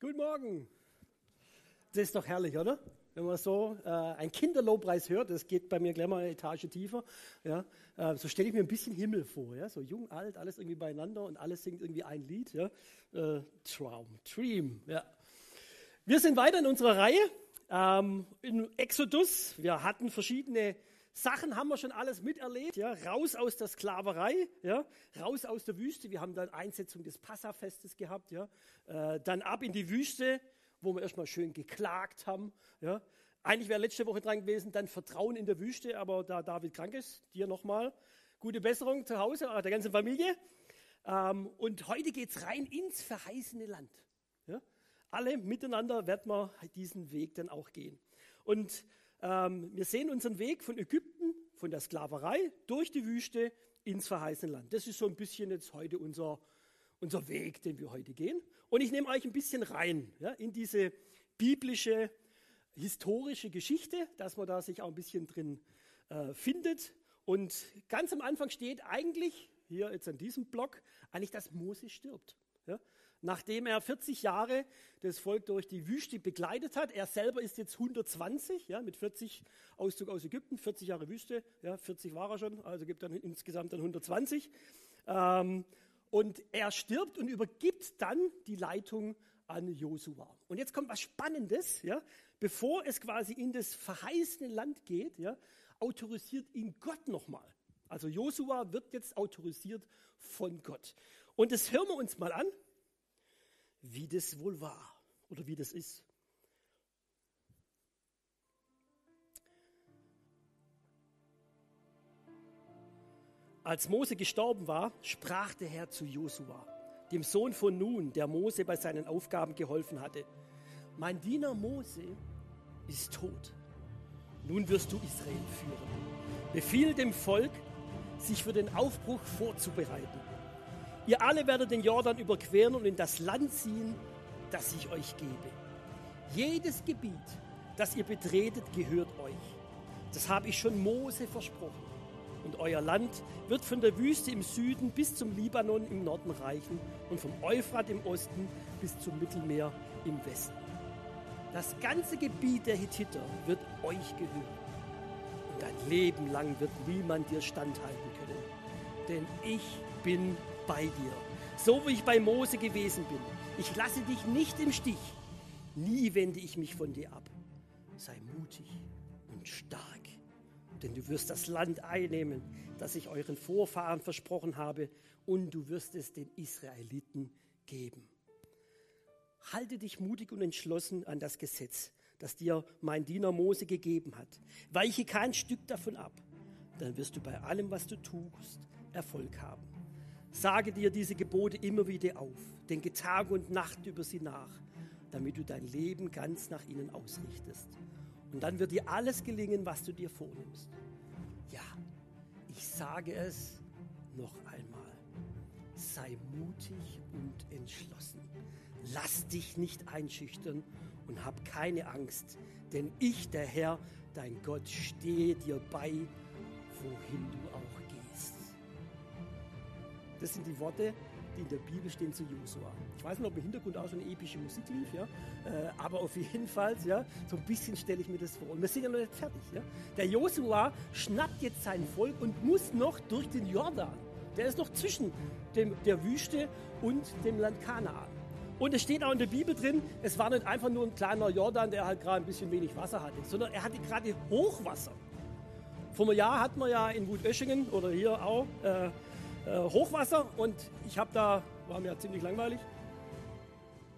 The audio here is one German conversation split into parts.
Guten Morgen. Das ist doch herrlich, oder? Wenn man so äh, ein Kinderlobpreis hört, das geht bei mir gleich mal eine Etage tiefer. Ja? Äh, so stelle ich mir ein bisschen Himmel vor. Ja? So jung, alt, alles irgendwie beieinander und alles singt irgendwie ein Lied. Ja? Äh, Traum, Dream. Ja. Wir sind weiter in unserer Reihe ähm, in Exodus. Wir hatten verschiedene Sachen haben wir schon alles miterlebt, ja, raus aus der Sklaverei, ja, raus aus der Wüste. Wir haben dann Einsetzung des Passafestes gehabt, ja, äh, dann ab in die Wüste, wo wir erstmal schön geklagt haben, ja. Eigentlich wäre letzte Woche dran gewesen, dann Vertrauen in der Wüste, aber da David krank ist, dir nochmal gute Besserung zu Hause, der ganzen Familie. Ähm, und heute geht es rein ins verheißene Land. Ja. Alle miteinander werden wir diesen Weg dann auch gehen. Und ähm, wir sehen unseren Weg von Ägypten, von der Sklaverei durch die Wüste ins verheißene Land. Das ist so ein bisschen jetzt heute unser, unser Weg, den wir heute gehen. Und ich nehme euch ein bisschen rein ja, in diese biblische, historische Geschichte, dass man da sich auch ein bisschen drin äh, findet. Und ganz am Anfang steht eigentlich, hier jetzt an diesem Block, eigentlich, dass Mose stirbt. Ja? Nachdem er 40 Jahre das Volk durch die Wüste begleitet hat. Er selber ist jetzt 120, ja, mit 40 Auszug aus Ägypten, 40 Jahre Wüste, ja, 40 war er schon, also gibt dann insgesamt dann 120. Ähm, und er stirbt und übergibt dann die Leitung an Josua. Und jetzt kommt was Spannendes, ja, bevor es quasi in das verheißene Land geht, ja, autorisiert ihn Gott nochmal. Also Josua wird jetzt autorisiert von Gott. Und das hören wir uns mal an wie das wohl war oder wie das ist. Als Mose gestorben war, sprach der Herr zu Josua, dem Sohn von Nun, der Mose bei seinen Aufgaben geholfen hatte. Mein Diener Mose ist tot. Nun wirst du Israel führen. Befiehl dem Volk, sich für den Aufbruch vorzubereiten. Ihr alle werdet den Jordan überqueren und in das Land ziehen, das ich euch gebe. Jedes Gebiet, das ihr betretet, gehört euch. Das habe ich schon Mose versprochen. Und euer Land wird von der Wüste im Süden bis zum Libanon im Norden reichen und vom Euphrat im Osten bis zum Mittelmeer im Westen. Das ganze Gebiet der Hittiter wird euch gehören. Und dein Leben lang wird niemand dir standhalten können. Denn ich bin bei dir, so wie ich bei Mose gewesen bin. Ich lasse dich nicht im Stich. Nie wende ich mich von dir ab. Sei mutig und stark, denn du wirst das Land einnehmen, das ich euren Vorfahren versprochen habe, und du wirst es den Israeliten geben. Halte dich mutig und entschlossen an das Gesetz, das dir mein Diener Mose gegeben hat. Weiche kein Stück davon ab, dann wirst du bei allem, was du tust, Erfolg haben. Sage dir diese Gebote immer wieder auf. Denke Tag und Nacht über sie nach, damit du dein Leben ganz nach ihnen ausrichtest. Und dann wird dir alles gelingen, was du dir vornimmst. Ja, ich sage es noch einmal. Sei mutig und entschlossen. Lass dich nicht einschüchtern und hab keine Angst, denn ich, der Herr, dein Gott, stehe dir bei, wohin du auch das sind die Worte, die in der Bibel stehen zu Josua. Ich weiß nicht, ob im Hintergrund auch schon epische Musik lief, ja? Äh, aber auf jeden Fall, ja, so ein bisschen stelle ich mir das vor. Und wir sind ja noch nicht fertig. Ja? Der Josua schnappt jetzt sein Volk und muss noch durch den Jordan. Der ist noch zwischen dem, der Wüste und dem Land Kanaan. Und es steht auch in der Bibel drin, es war nicht einfach nur ein kleiner Jordan, der halt gerade ein bisschen wenig Wasser hatte, sondern er hatte gerade Hochwasser. Vor einem Jahr hatten wir ja in Wutöschingen oder hier auch äh, äh, Hochwasser und ich habe da, war mir ziemlich langweilig.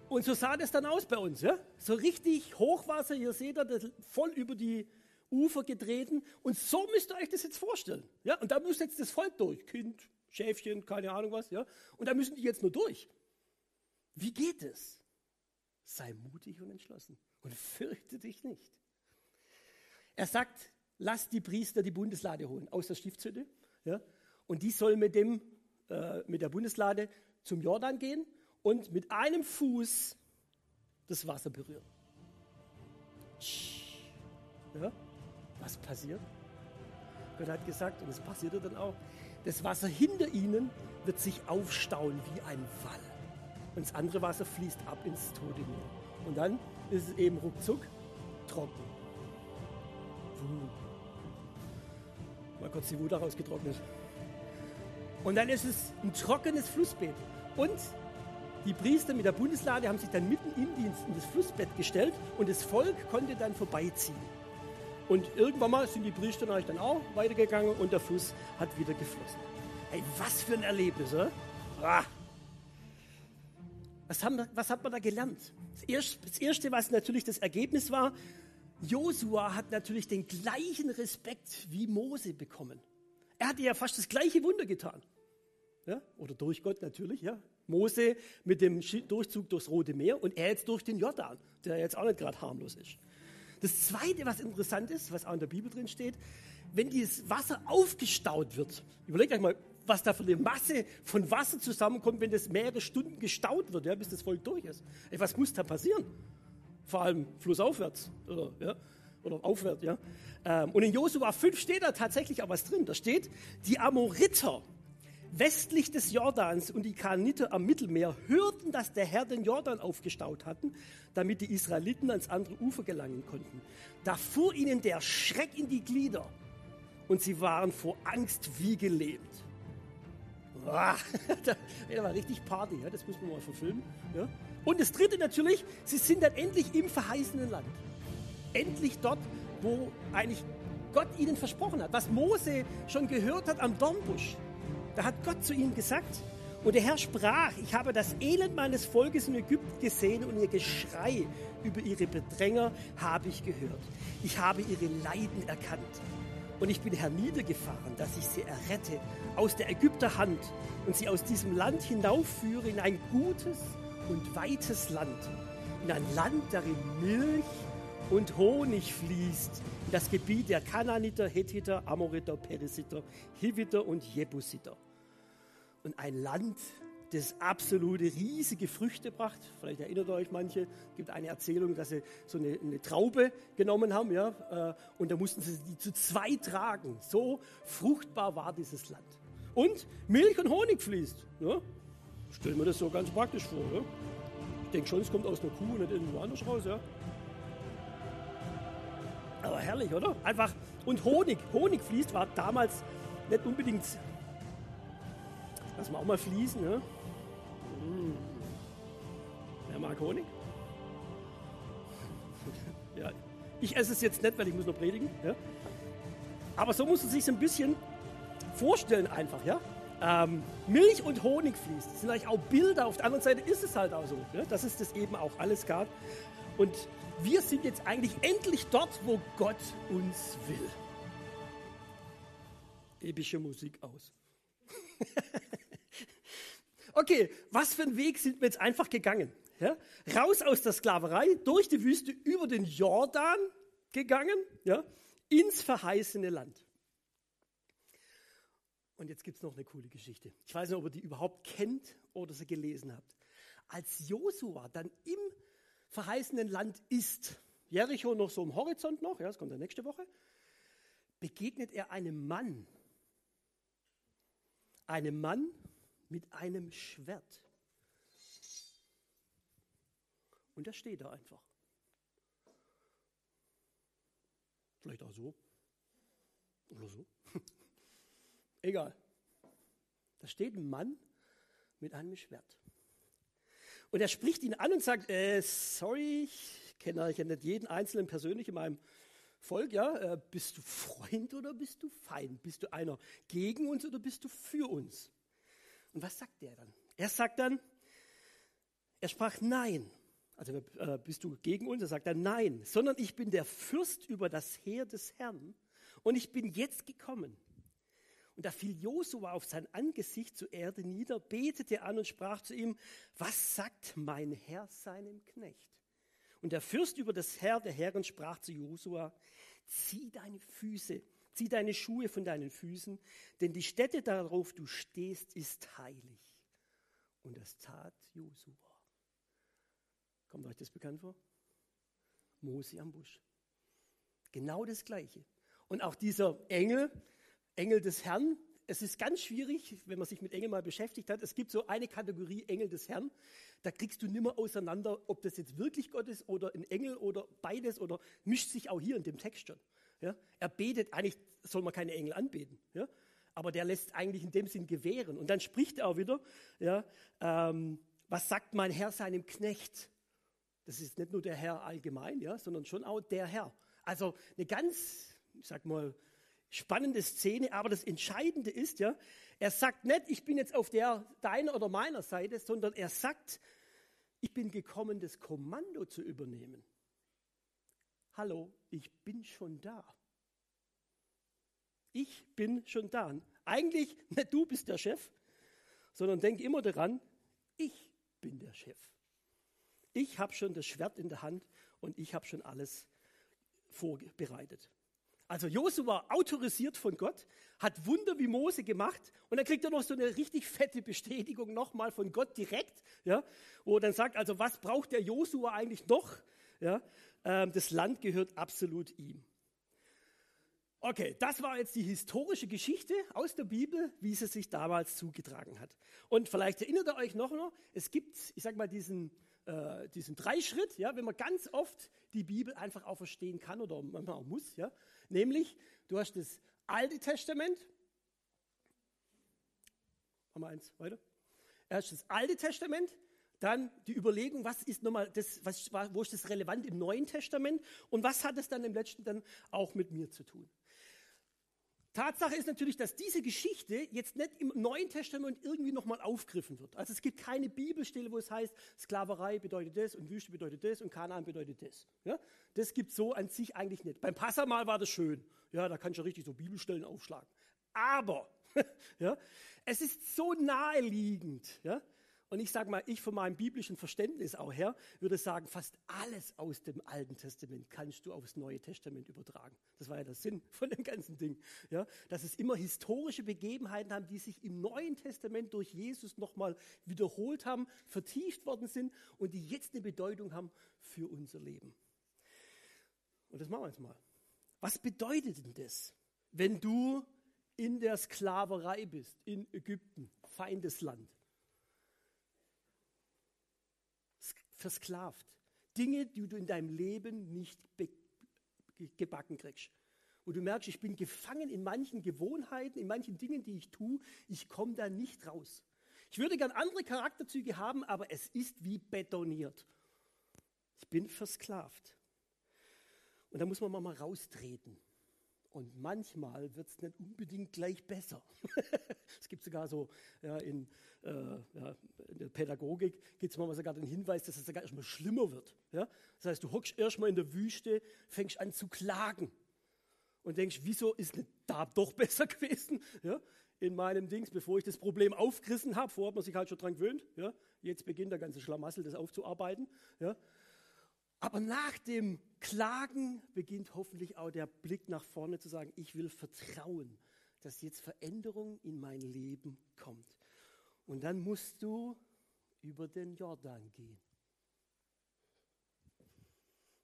Und so sah das dann aus bei uns. Ja? So richtig Hochwasser, ihr seht das voll über die Ufer getreten. Und so müsst ihr euch das jetzt vorstellen. Ja? Und da muss jetzt das Volk durch. Kind, Schäfchen, keine Ahnung was. Ja? Und da müssen die jetzt nur durch. Wie geht es? Sei mutig und entschlossen und fürchte dich nicht. Er sagt, lass die Priester die Bundeslade holen aus der Stiftshütte. Ja? Und die soll mit, dem, äh, mit der Bundeslade zum Jordan gehen und mit einem Fuß das Wasser berühren. Ja, was passiert? Gott hat gesagt, und es passierte dann auch, das Wasser hinter ihnen wird sich aufstauen wie ein Wall. und das andere Wasser fließt ab ins Tote Meer. Und dann ist es eben ruckzuck trocken. Mal kurz die Wut rausgetrocknet. Und dann ist es ein trockenes Flussbett. Und die Priester mit der Bundeslade haben sich dann mitten im Dienst in das Flussbett gestellt und das Volk konnte dann vorbeiziehen. Und irgendwann mal sind die Priester dann auch weitergegangen und der Fluss hat wieder geflossen. Hey, was für ein Erlebnis, oder? Ah. Was, haben, was hat man da gelernt? Das erste, das erste, was natürlich das Ergebnis war, Josua hat natürlich den gleichen Respekt wie Mose bekommen. Er hatte ja fast das gleiche Wunder getan. Ja? Oder durch Gott natürlich. Ja? Mose mit dem Durchzug durchs Rote Meer und er jetzt durch den Jordan, der jetzt auch nicht gerade harmlos ist. Das Zweite, was interessant ist, was auch in der Bibel drin steht, wenn dieses Wasser aufgestaut wird, überlegt euch mal, was da für eine Masse von Wasser zusammenkommt, wenn das mehrere Stunden gestaut wird, ja, bis das Volk durch ist. Ey, was muss da passieren? Vor allem flussaufwärts oder, ja, oder aufwärts. Ja. Ähm, und in Josua 5 steht da tatsächlich auch was drin. Da steht, die Amoriter westlich des Jordans und die Kaniter am Mittelmeer hörten, dass der Herr den Jordan aufgestaut hatten, damit die Israeliten ans andere Ufer gelangen konnten. Da fuhr ihnen der Schreck in die Glieder und sie waren vor Angst wie gelähmt. Boah, da war richtig Party, das muss man mal verfilmen. Und das Dritte natürlich, sie sind dann endlich im verheißenen Land. Endlich dort, wo eigentlich Gott ihnen versprochen hat, was Mose schon gehört hat am Dornbusch. Da hat Gott zu ihnen gesagt, und der Herr sprach, ich habe das Elend meines Volkes in Ägypten gesehen und ihr Geschrei über ihre Bedränger habe ich gehört. Ich habe ihre Leiden erkannt. Und ich bin herniedergefahren, dass ich sie errette aus der Ägypter Hand und sie aus diesem Land hinaufführe in ein gutes und weites Land. In ein Land, darin Milch und Honig fließt. Das Gebiet der Kananiter, Hethiter, Amoriter, Perisiter, Hiviter und Jebusiter und ein Land, das absolute riesige Früchte bracht. Vielleicht erinnert euch manche, es gibt eine Erzählung, dass sie so eine, eine Traube genommen haben, ja, äh, und da mussten sie die zu zwei tragen. So fruchtbar war dieses Land. Und Milch und Honig fließt. Ja. Stellen wir das so ganz praktisch vor. Ja. Ich denke schon, es kommt aus einer Kuh und nicht irgendwo anders raus. Ja. Aber herrlich, oder? Einfach. Und Honig. Honig fließt, war damals nicht unbedingt Lass mal auch mal fließen. Ne? Mmh. Wer mag Honig? ja, ich esse es jetzt nicht, weil ich muss noch predigen. Ja? Aber so muss man sich ein bisschen vorstellen einfach. Ja? Ähm, Milch und Honig fließt. Das sind eigentlich auch Bilder. Auf der anderen Seite ist es halt auch so, ja? dass es das eben auch alles gab. Und wir sind jetzt eigentlich endlich dort, wo Gott uns will. Epische Musik aus. Okay, was für einen Weg sind wir jetzt einfach gegangen? Ja? Raus aus der Sklaverei, durch die Wüste, über den Jordan gegangen, ja? ins verheißene Land. Und jetzt gibt es noch eine coole Geschichte. Ich weiß nicht, ob ihr die überhaupt kennt oder sie gelesen habt. Als Josua dann im verheißenen Land ist, Jericho noch so im Horizont noch, ja, das kommt ja nächste Woche, begegnet er einem Mann. Einem Mann, mit einem Schwert. Und er steht da einfach. Vielleicht auch so. Oder so. Egal. Da steht ein Mann mit einem Schwert. Und er spricht ihn an und sagt, äh, sorry, ich kenne ja nicht jeden Einzelnen persönlich in meinem Volk, ja, äh, bist du Freund oder bist du Feind? Bist du einer gegen uns oder bist du für uns? Und was sagt der dann? Er sagt dann, er sprach nein. Also äh, bist du gegen uns? Er sagt dann nein, sondern ich bin der Fürst über das Heer des Herrn und ich bin jetzt gekommen. Und da fiel Josua auf sein Angesicht zur Erde nieder, betete an und sprach zu ihm, was sagt mein Herr seinem Knecht? Und der Fürst über das Herr der Herren sprach zu Josua, zieh deine Füße Zieh deine Schuhe von deinen Füßen, denn die Stätte, darauf du stehst, ist heilig. Und das tat Josua. Kommt euch das bekannt vor? Mose am Busch. Genau das Gleiche. Und auch dieser Engel, Engel des Herrn, es ist ganz schwierig, wenn man sich mit Engeln mal beschäftigt hat. Es gibt so eine Kategorie Engel des Herrn. Da kriegst du nimmer auseinander, ob das jetzt wirklich Gott ist oder ein Engel oder beides oder mischt sich auch hier in dem Text schon. Ja? Er betet, eigentlich soll man keine Engel anbeten. Ja? Aber der lässt eigentlich in dem Sinn gewähren. Und dann spricht er auch wieder, ja, ähm, was sagt mein Herr seinem Knecht? Das ist nicht nur der Herr allgemein, ja, sondern schon auch der Herr. Also eine ganz, ich sag mal, spannende Szene, aber das Entscheidende ist ja, er sagt nicht, ich bin jetzt auf der deiner oder meiner Seite, sondern er sagt, ich bin gekommen, das Kommando zu übernehmen. Hallo, ich bin schon da. Ich bin schon da. Eigentlich nicht du bist der Chef, sondern denk immer daran, ich bin der Chef. Ich habe schon das Schwert in der Hand und ich habe schon alles vorbereitet. Also Josua autorisiert von Gott, hat Wunder wie Mose gemacht und dann kriegt er noch so eine richtig fette Bestätigung nochmal von Gott direkt, ja, wo er dann sagt, also was braucht der Josua eigentlich noch? Ja, ähm, das Land gehört absolut ihm. Okay, das war jetzt die historische Geschichte aus der Bibel, wie sie sich damals zugetragen hat. Und vielleicht erinnert ihr euch noch, noch es gibt, ich sag mal, diesen äh, diesen Dreischritt, ja, wenn man ganz oft die Bibel einfach auch verstehen kann oder manchmal auch muss, ja, nämlich du hast das Alte Testament, haben wir eins weiter, erst das Alte Testament, dann die Überlegung, was ist nochmal das, was, wo ist das relevant im Neuen Testament und was hat es dann im letzten dann auch mit mir zu tun. Tatsache ist natürlich, dass diese Geschichte jetzt nicht im Neuen Testament irgendwie nochmal aufgriffen wird. Also es gibt keine Bibelstelle, wo es heißt, Sklaverei bedeutet das und Wüste bedeutet das und Kanaan bedeutet das. Ja? Das gibt so an sich eigentlich nicht. Beim Passamal war das schön. Ja, da kannst du richtig so Bibelstellen aufschlagen. Aber ja, es ist so naheliegend, ja, und ich sage mal, ich von meinem biblischen Verständnis auch her würde sagen, fast alles aus dem Alten Testament kannst du aufs Neue Testament übertragen. Das war ja der Sinn von dem ganzen Ding. Ja, dass es immer historische Begebenheiten haben, die sich im Neuen Testament durch Jesus nochmal wiederholt haben, vertieft worden sind und die jetzt eine Bedeutung haben für unser Leben. Und das machen wir jetzt mal. Was bedeutet denn das, wenn du in der Sklaverei bist, in Ägypten, Feindesland? Versklavt. Dinge, die du in deinem Leben nicht gebacken kriegst. Wo du merkst, ich bin gefangen in manchen Gewohnheiten, in manchen Dingen, die ich tue, ich komme da nicht raus. Ich würde gern andere Charakterzüge haben, aber es ist wie betoniert. Ich bin versklavt. Und da muss man mal raustreten. Und manchmal wird es nicht unbedingt gleich besser. es gibt sogar so ja, in, äh, ja, in, der Pädagogik gibt es manchmal sogar den Hinweis, dass es sogar erstmal schlimmer wird. Ja? Das heißt, du hockst erstmal in der Wüste, fängst an zu klagen und denkst, wieso ist nicht da doch besser gewesen? In meinem Dings, bevor ich das Problem aufgerissen habe, vorher hat man sich halt schon dran gewöhnt. Jetzt beginnt der ganze Schlamassel, das aufzuarbeiten. Aber nach dem Klagen beginnt hoffentlich auch der Blick nach vorne zu sagen, ich will vertrauen, dass jetzt Veränderung in mein Leben kommt. Und dann musst du über den Jordan gehen.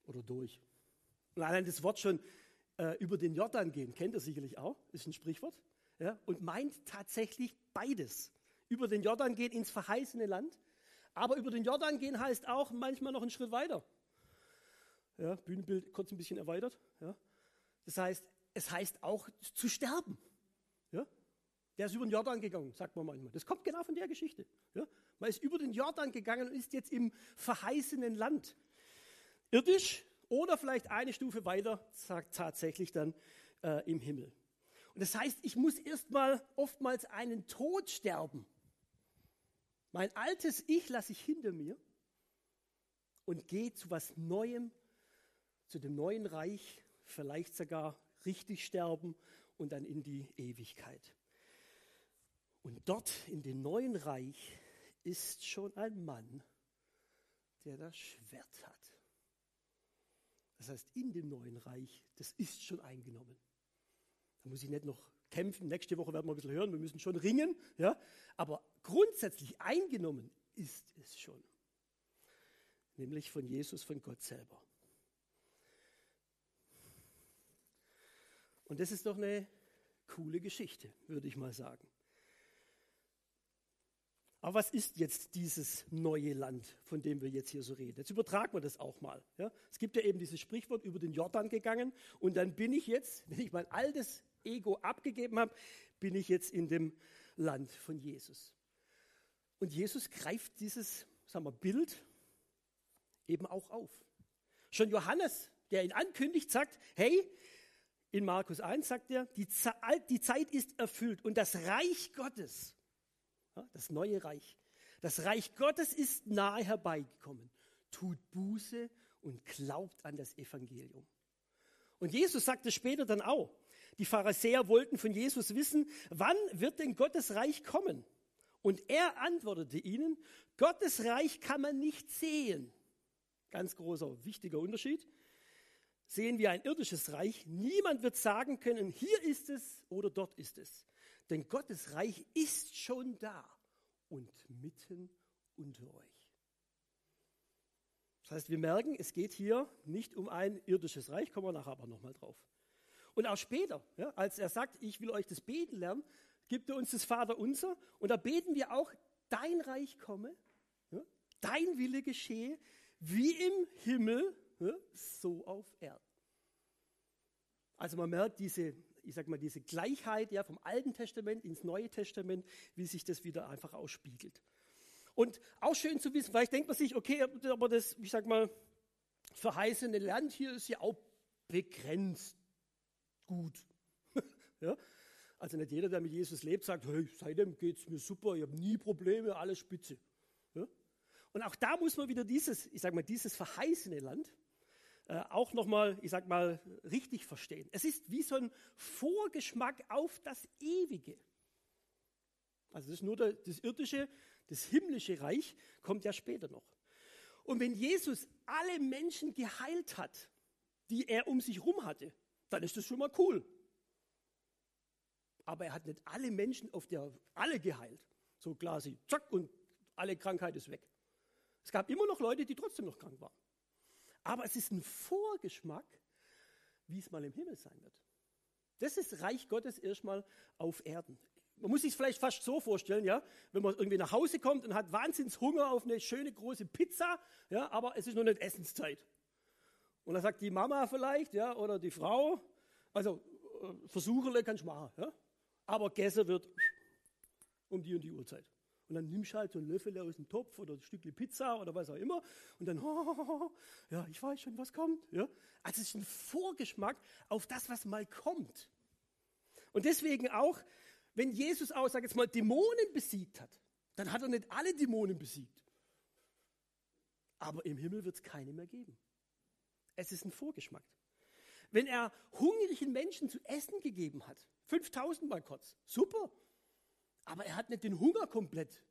Oder durch. Und allein das Wort schon äh, über den Jordan gehen, kennt ihr sicherlich auch, ist ein Sprichwort. Ja, und meint tatsächlich beides. Über den Jordan gehen ins verheißene Land, aber über den Jordan gehen heißt auch manchmal noch einen Schritt weiter. Ja, Bühnenbild kurz ein bisschen erweitert. Ja. Das heißt, es heißt auch zu sterben. Ja. Der ist über den Jordan gegangen, sagt man manchmal. Das kommt genau von der Geschichte. Ja. Man ist über den Jordan gegangen und ist jetzt im verheißenen Land. Irdisch oder vielleicht eine Stufe weiter, sagt tatsächlich dann äh, im Himmel. Und das heißt, ich muss erstmal oftmals einen Tod sterben. Mein altes Ich lasse ich hinter mir und gehe zu was Neuem zu dem neuen Reich, vielleicht sogar richtig sterben und dann in die Ewigkeit. Und dort in dem neuen Reich ist schon ein Mann, der das Schwert hat. Das heißt, in dem neuen Reich, das ist schon eingenommen. Da muss ich nicht noch kämpfen. Nächste Woche werden wir ein bisschen hören, wir müssen schon ringen. Ja? Aber grundsätzlich eingenommen ist es schon. Nämlich von Jesus, von Gott selber. Und das ist doch eine Coole Geschichte, würde ich mal sagen. Aber was ist jetzt dieses neue Land, von dem wir jetzt hier so reden? Jetzt übertragen wir das auch mal. Ja? Es gibt ja eben dieses Sprichwort über den Jordan gegangen und dann bin ich jetzt, wenn ich mein altes Ego abgegeben habe, bin ich jetzt in dem Land von Jesus. Und Jesus greift dieses sagen wir, Bild eben auch auf. Schon Johannes, der ihn ankündigt, sagt, hey, in Markus 1 sagt er, die, Zeit ist erfüllt und das Reich Gottes das neue Reich. Das Reich Gottes ist nahe herbeigekommen. Tut Buße und glaubt an das Evangelium. Und Jesus sagte später dann auch, die Pharisäer wollten von Jesus wissen, wann wird denn Gottes Reich kommen? Und er antwortete ihnen, Gottes Reich kann man nicht sehen. Ganz großer, wichtiger Unterschied. Sehen wir ein irdisches Reich, niemand wird sagen können, hier ist es oder dort ist es. Denn Gottes Reich ist schon da und mitten unter euch. Das heißt, wir merken, es geht hier nicht um ein irdisches Reich, kommen wir nachher aber nochmal drauf. Und auch später, ja, als er sagt, ich will euch das Beten lernen, gibt er uns das Vaterunser und da beten wir auch, dein Reich komme, ja, dein Wille geschehe, wie im Himmel, so auf Erden. Also man merkt diese ich sag mal, diese Gleichheit ja, vom Alten Testament ins Neue Testament, wie sich das wieder einfach ausspiegelt. Und auch schön zu wissen, vielleicht denkt man sich, okay, aber das, ich sag mal, verheißene Land hier ist ja auch begrenzt gut. ja? Also nicht jeder, der mit Jesus lebt, sagt, hey, seitdem geht es mir super, ich habe nie Probleme, alles spitze. Ja? Und auch da muss man wieder dieses, ich sag mal, dieses verheißene Land, äh, auch nochmal, ich sag mal, richtig verstehen. Es ist wie so ein Vorgeschmack auf das Ewige. Also das ist nur das irdische, das himmlische Reich kommt ja später noch. Und wenn Jesus alle Menschen geheilt hat, die er um sich herum hatte, dann ist das schon mal cool. Aber er hat nicht alle Menschen auf der, alle geheilt. So sie, zack, und alle Krankheit ist weg. Es gab immer noch Leute, die trotzdem noch krank waren. Aber es ist ein Vorgeschmack, wie es mal im Himmel sein wird. Das ist Reich Gottes erstmal auf Erden. Man muss sich vielleicht fast so vorstellen, ja, wenn man irgendwie nach Hause kommt und hat wahnsinns Hunger auf eine schöne große Pizza, ja, aber es ist noch nicht Essenszeit. Und dann sagt die Mama vielleicht, ja, oder die Frau, also äh, kannst du machen, ja, aber Gäste wird um die und die Uhrzeit. Und dann nimmst du halt so einen Löffel aus dem Topf oder ein Stückchen Pizza oder was auch immer. Und dann, oh, ja, ich weiß schon, was kommt. Ja? Also es ist ein Vorgeschmack auf das, was mal kommt. Und deswegen auch, wenn Jesus auch, sag jetzt mal, Dämonen besiegt hat, dann hat er nicht alle Dämonen besiegt. Aber im Himmel wird es keine mehr geben. Es ist ein Vorgeschmack. Wenn er hungrigen Menschen zu essen gegeben hat, 5000 mal kurz, super, aber er hat nicht den Hunger komplett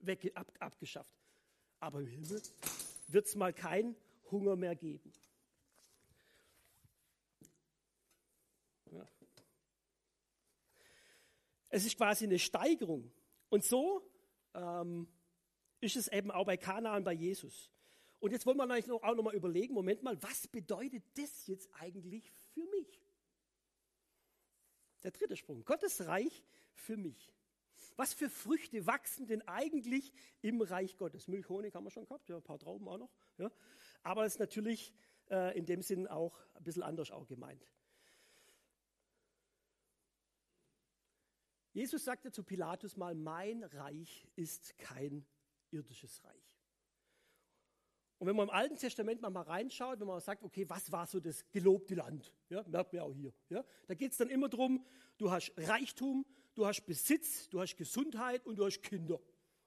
weg, ab, abgeschafft. Aber im Himmel wird es mal keinen Hunger mehr geben. Ja. Es ist quasi eine Steigerung. Und so ähm, ist es eben auch bei Kanaan bei Jesus. Und jetzt wollen wir auch noch mal überlegen, Moment mal, was bedeutet das jetzt eigentlich für mich? Der dritte Sprung, Gottes Reich für mich. Was für Früchte wachsen denn eigentlich im Reich Gottes? Milch, Honig haben wir schon gehabt, ja, ein paar Trauben auch noch. Ja. Aber es ist natürlich äh, in dem Sinn auch ein bisschen anders auch gemeint. Jesus sagte zu Pilatus mal, mein Reich ist kein irdisches Reich. Und wenn man im Alten Testament mal, reinschaut, wenn man sagt, okay, was war so das gelobte Land? Ja, merkt man auch hier. Ja? Da geht es dann immer darum, du hast Reichtum, du hast Besitz, du hast Gesundheit und du hast Kinder.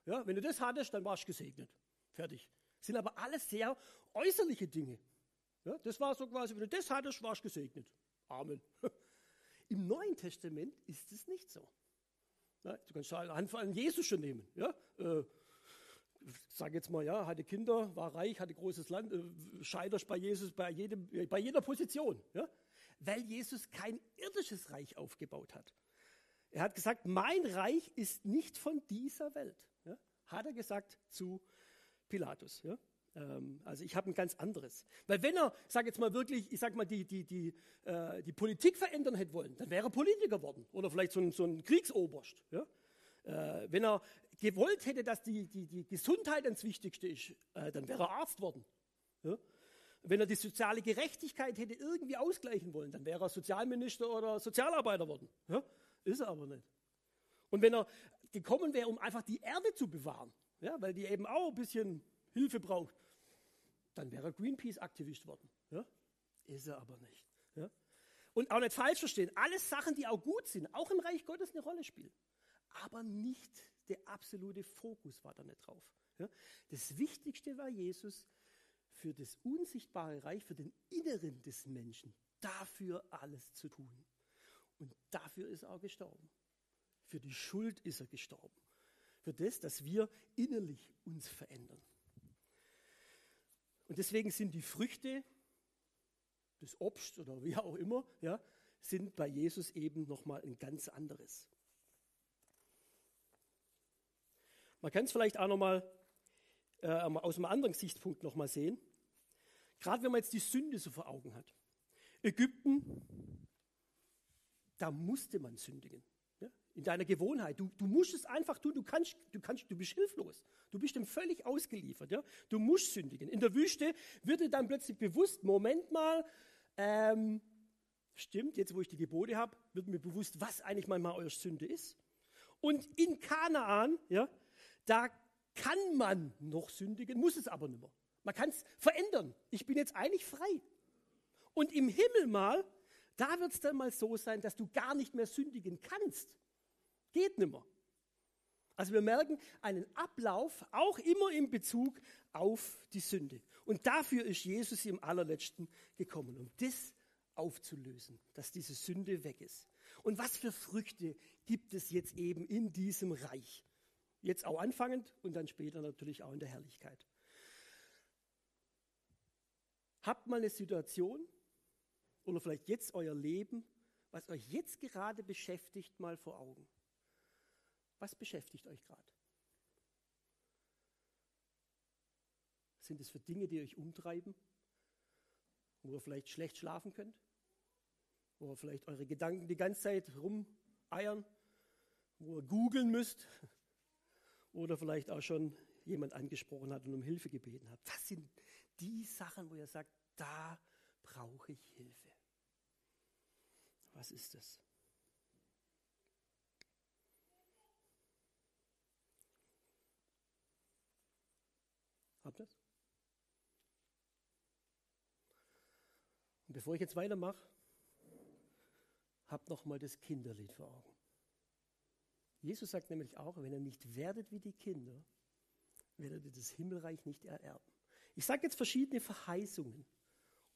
Ja, wenn du das hattest, dann warst du gesegnet. Fertig. Sind aber alles sehr äußerliche Dinge. Ja, das war so quasi, wenn du das hattest, warst du gesegnet. Amen. Im Neuen Testament ist es nicht so. Ja, du kannst an Jesus schon nehmen. Ja, äh, sage jetzt mal, ja, hatte Kinder, war reich, hatte großes Land, äh, scheiterst bei Jesus bei, jedem, bei jeder Position. Ja? Weil Jesus kein irdisches Reich aufgebaut hat. Er hat gesagt, mein Reich ist nicht von dieser Welt. Ja? Hat er gesagt zu Pilatus. Ja? Ähm, also ich habe ein ganz anderes. Weil wenn er, sage jetzt mal wirklich, ich sage mal, die, die, die, äh, die Politik verändern hätte wollen, dann wäre er Politiker geworden. Oder vielleicht so ein, so ein Kriegsoberst. Ja? Äh, wenn er gewollt hätte, dass die, die, die Gesundheit das Wichtigste ist, äh, dann wäre er Arzt worden. Ja? Wenn er die soziale Gerechtigkeit hätte irgendwie ausgleichen wollen, dann wäre er Sozialminister oder Sozialarbeiter worden. Ja? Ist er aber nicht. Und wenn er gekommen wäre, um einfach die Erde zu bewahren, ja, weil die eben auch ein bisschen Hilfe braucht, dann wäre er Greenpeace-Aktivist worden. Ja? Ist er aber nicht. Ja? Und auch nicht falsch verstehen, alles Sachen, die auch gut sind, auch im Reich Gottes eine Rolle spielen. Aber nicht der absolute Fokus war da nicht drauf. Ja? Das Wichtigste war Jesus für das unsichtbare Reich, für den Inneren des Menschen, dafür alles zu tun. Und dafür ist er gestorben. Für die Schuld ist er gestorben. Für das, dass wir innerlich uns verändern. Und deswegen sind die Früchte, des Obst oder wie auch immer, ja, sind bei Jesus eben nochmal ein ganz anderes. Man kann es vielleicht auch nochmal äh, aus einem anderen Gesichtspunkt nochmal sehen. Gerade wenn man jetzt die Sünde so vor Augen hat. Ägypten, da musste man sündigen in deiner Gewohnheit. Du, du musst es einfach tun, du, kannst, du, kannst, du bist hilflos. Du bist dem völlig ausgeliefert. Ja? Du musst sündigen. In der Wüste wird dir dann plötzlich bewusst, Moment mal, ähm, stimmt, jetzt wo ich die Gebote habe, wird mir bewusst, was eigentlich mal eure Sünde ist. Und in Kanaan, ja, da kann man noch sündigen, muss es aber nicht mehr. Man kann es verändern. Ich bin jetzt eigentlich frei. Und im Himmel mal, da wird es dann mal so sein, dass du gar nicht mehr sündigen kannst. Geht nicht mehr. Also wir merken einen Ablauf auch immer in Bezug auf die Sünde. Und dafür ist Jesus im allerletzten gekommen, um das aufzulösen, dass diese Sünde weg ist. Und was für Früchte gibt es jetzt eben in diesem Reich? Jetzt auch anfangend und dann später natürlich auch in der Herrlichkeit. Habt mal eine Situation oder vielleicht jetzt euer Leben, was euch jetzt gerade beschäftigt, mal vor Augen. Was beschäftigt euch gerade? Sind es für Dinge, die euch umtreiben, wo ihr vielleicht schlecht schlafen könnt? Wo ihr vielleicht eure Gedanken die ganze Zeit rumeiern? Wo ihr googeln müsst? Oder vielleicht auch schon jemand angesprochen hat und um Hilfe gebeten hat. Was sind die Sachen, wo ihr sagt, da brauche ich Hilfe? Was ist das? Habt ihr das? Und bevor ich jetzt weitermache, habt noch mal das Kinderlied vor Augen. Jesus sagt nämlich auch, wenn ihr nicht werdet wie die Kinder, werdet ihr das Himmelreich nicht ererben. Ich sage jetzt verschiedene Verheißungen.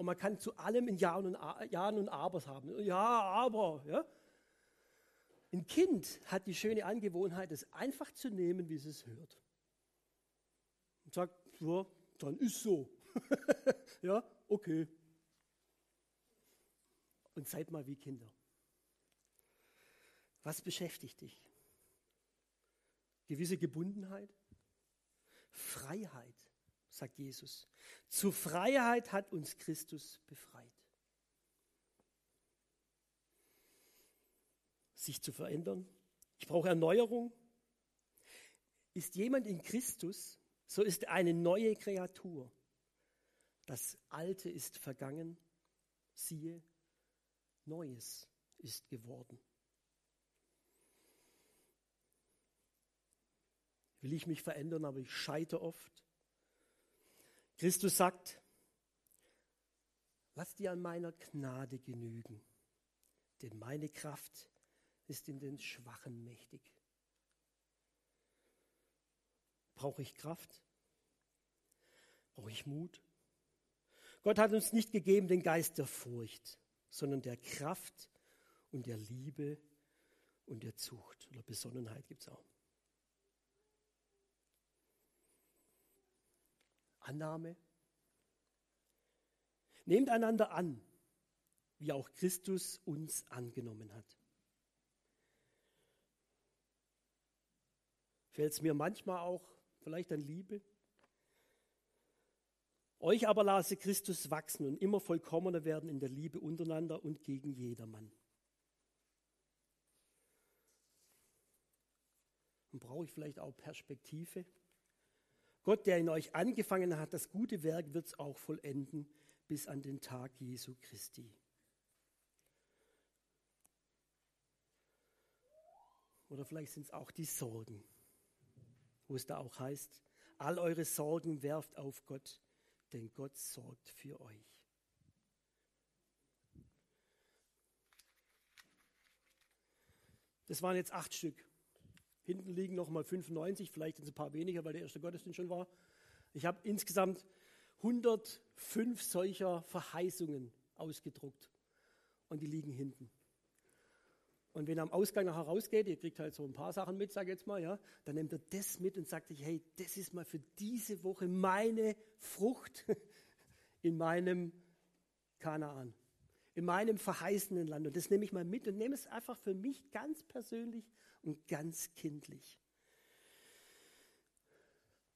Und man kann zu allem in Ja und, ja und Abers haben. Ja, aber. Ja? Ein Kind hat die schöne Angewohnheit, es einfach zu nehmen, wie es es hört. Und sagt, ja, dann ist so. ja, okay. Und seid mal wie Kinder. Was beschäftigt dich? Gewisse Gebundenheit? Freiheit, sagt Jesus. Zur Freiheit hat uns Christus befreit. Sich zu verändern? Ich brauche Erneuerung. Ist jemand in Christus, so ist eine neue Kreatur. Das Alte ist vergangen, siehe, Neues ist geworden. Will ich mich verändern, aber ich scheite oft. Christus sagt, lass dir an meiner Gnade genügen, denn meine Kraft ist in den Schwachen mächtig. Brauche ich Kraft? Brauche ich Mut? Gott hat uns nicht gegeben den Geist der Furcht, sondern der Kraft und der Liebe und der Zucht oder Besonnenheit gibt es auch. Annahme. Nehmt einander an, wie auch Christus uns angenommen hat. Fällt es mir manchmal auch vielleicht an Liebe. Euch aber lasse Christus wachsen und immer vollkommener werden in der Liebe untereinander und gegen jedermann. Und brauche ich vielleicht auch Perspektive? Gott, der in euch angefangen hat, das gute Werk wird es auch vollenden bis an den Tag Jesu Christi. Oder vielleicht sind es auch die Sorgen, wo es da auch heißt, all eure Sorgen werft auf Gott, denn Gott sorgt für euch. Das waren jetzt acht Stück. Hinten liegen noch mal 95, vielleicht sind es ein paar weniger, weil der erste Gottesdienst schon war. Ich habe insgesamt 105 solcher Verheißungen ausgedruckt und die liegen hinten. Und wenn er am Ausgang nachher rausgeht, ihr kriegt halt so ein paar Sachen mit, sage ich jetzt mal, ja, dann nimmt er das mit und sagt sich, hey, das ist mal für diese Woche meine Frucht in meinem Kanaan, in meinem verheißenen Land. Und das nehme ich mal mit und nehme es einfach für mich ganz persönlich und ganz kindlich.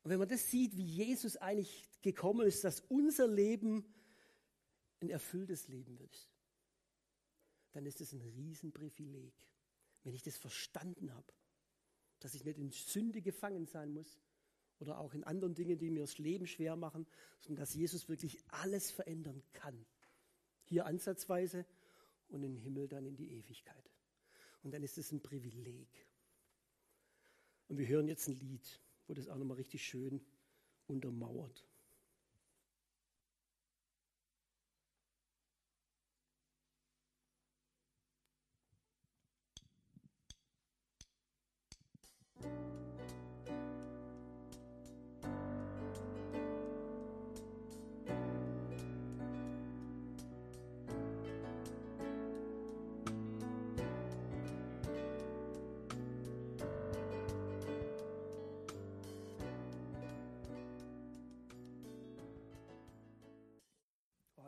Und wenn man das sieht, wie Jesus eigentlich gekommen ist, dass unser Leben ein erfülltes Leben wird, dann ist es ein Riesenprivileg, wenn ich das verstanden habe, dass ich nicht in Sünde gefangen sein muss oder auch in anderen Dingen, die mir das Leben schwer machen, sondern dass Jesus wirklich alles verändern kann. Hier ansatzweise und im Himmel dann in die Ewigkeit. Und dann ist es ein Privileg. Und wir hören jetzt ein Lied, wo das auch nochmal richtig schön untermauert.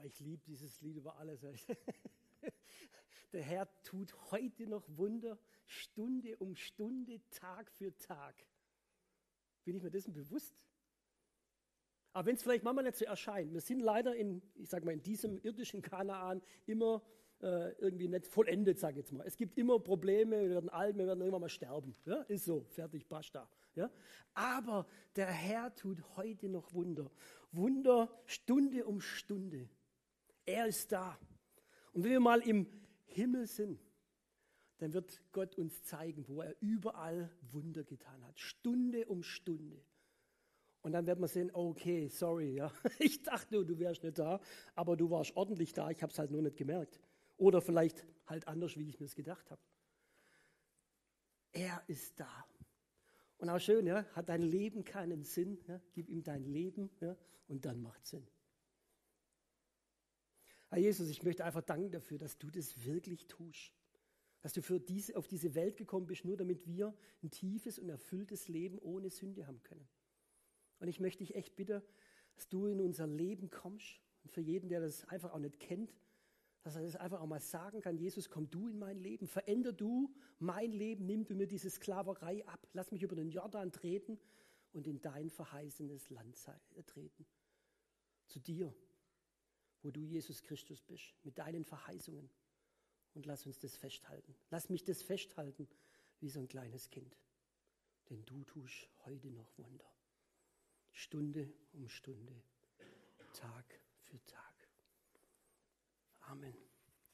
Ich liebe dieses Lied über alles. Der Herr tut heute noch Wunder, Stunde um Stunde, Tag für Tag. Bin ich mir dessen bewusst? Aber wenn es vielleicht manchmal nicht so erscheint, wir sind leider in, ich sag mal, in diesem irdischen Kanaan immer äh, irgendwie nicht vollendet, sage ich jetzt mal. Es gibt immer Probleme, wir werden alt, wir werden irgendwann mal sterben. Ja? Ist so, fertig, basta. Ja? Aber der Herr tut heute noch Wunder. Wunder Stunde um Stunde. Er ist da. Und wenn wir mal im Himmel sind, dann wird Gott uns zeigen, wo er überall Wunder getan hat, Stunde um Stunde. Und dann wird man sehen, okay, sorry, ja, ich dachte, du wärst nicht da, aber du warst ordentlich da, ich habe es halt nur nicht gemerkt. Oder vielleicht halt anders, wie ich mir es gedacht habe. Er ist da. Und auch schön, ja, hat dein Leben keinen Sinn, ja, gib ihm dein Leben ja, und dann macht Sinn. Herr Jesus, ich möchte einfach danken dafür, dass du das wirklich tust. Dass du für diese, auf diese Welt gekommen bist, nur damit wir ein tiefes und erfülltes Leben ohne Sünde haben können. Und ich möchte dich echt bitten, dass du in unser Leben kommst. Und für jeden, der das einfach auch nicht kennt, dass er das einfach auch mal sagen kann, Jesus, komm du in mein Leben, veränder du mein Leben, nimm du mir diese Sklaverei ab, lass mich über den Jordan treten und in dein verheißenes Land treten. Zu dir, wo du Jesus Christus bist, mit deinen Verheißungen. Und lass uns das festhalten. Lass mich das festhalten wie so ein kleines Kind. Denn du tust heute noch Wunder. Stunde um Stunde, Tag für Tag. Amen.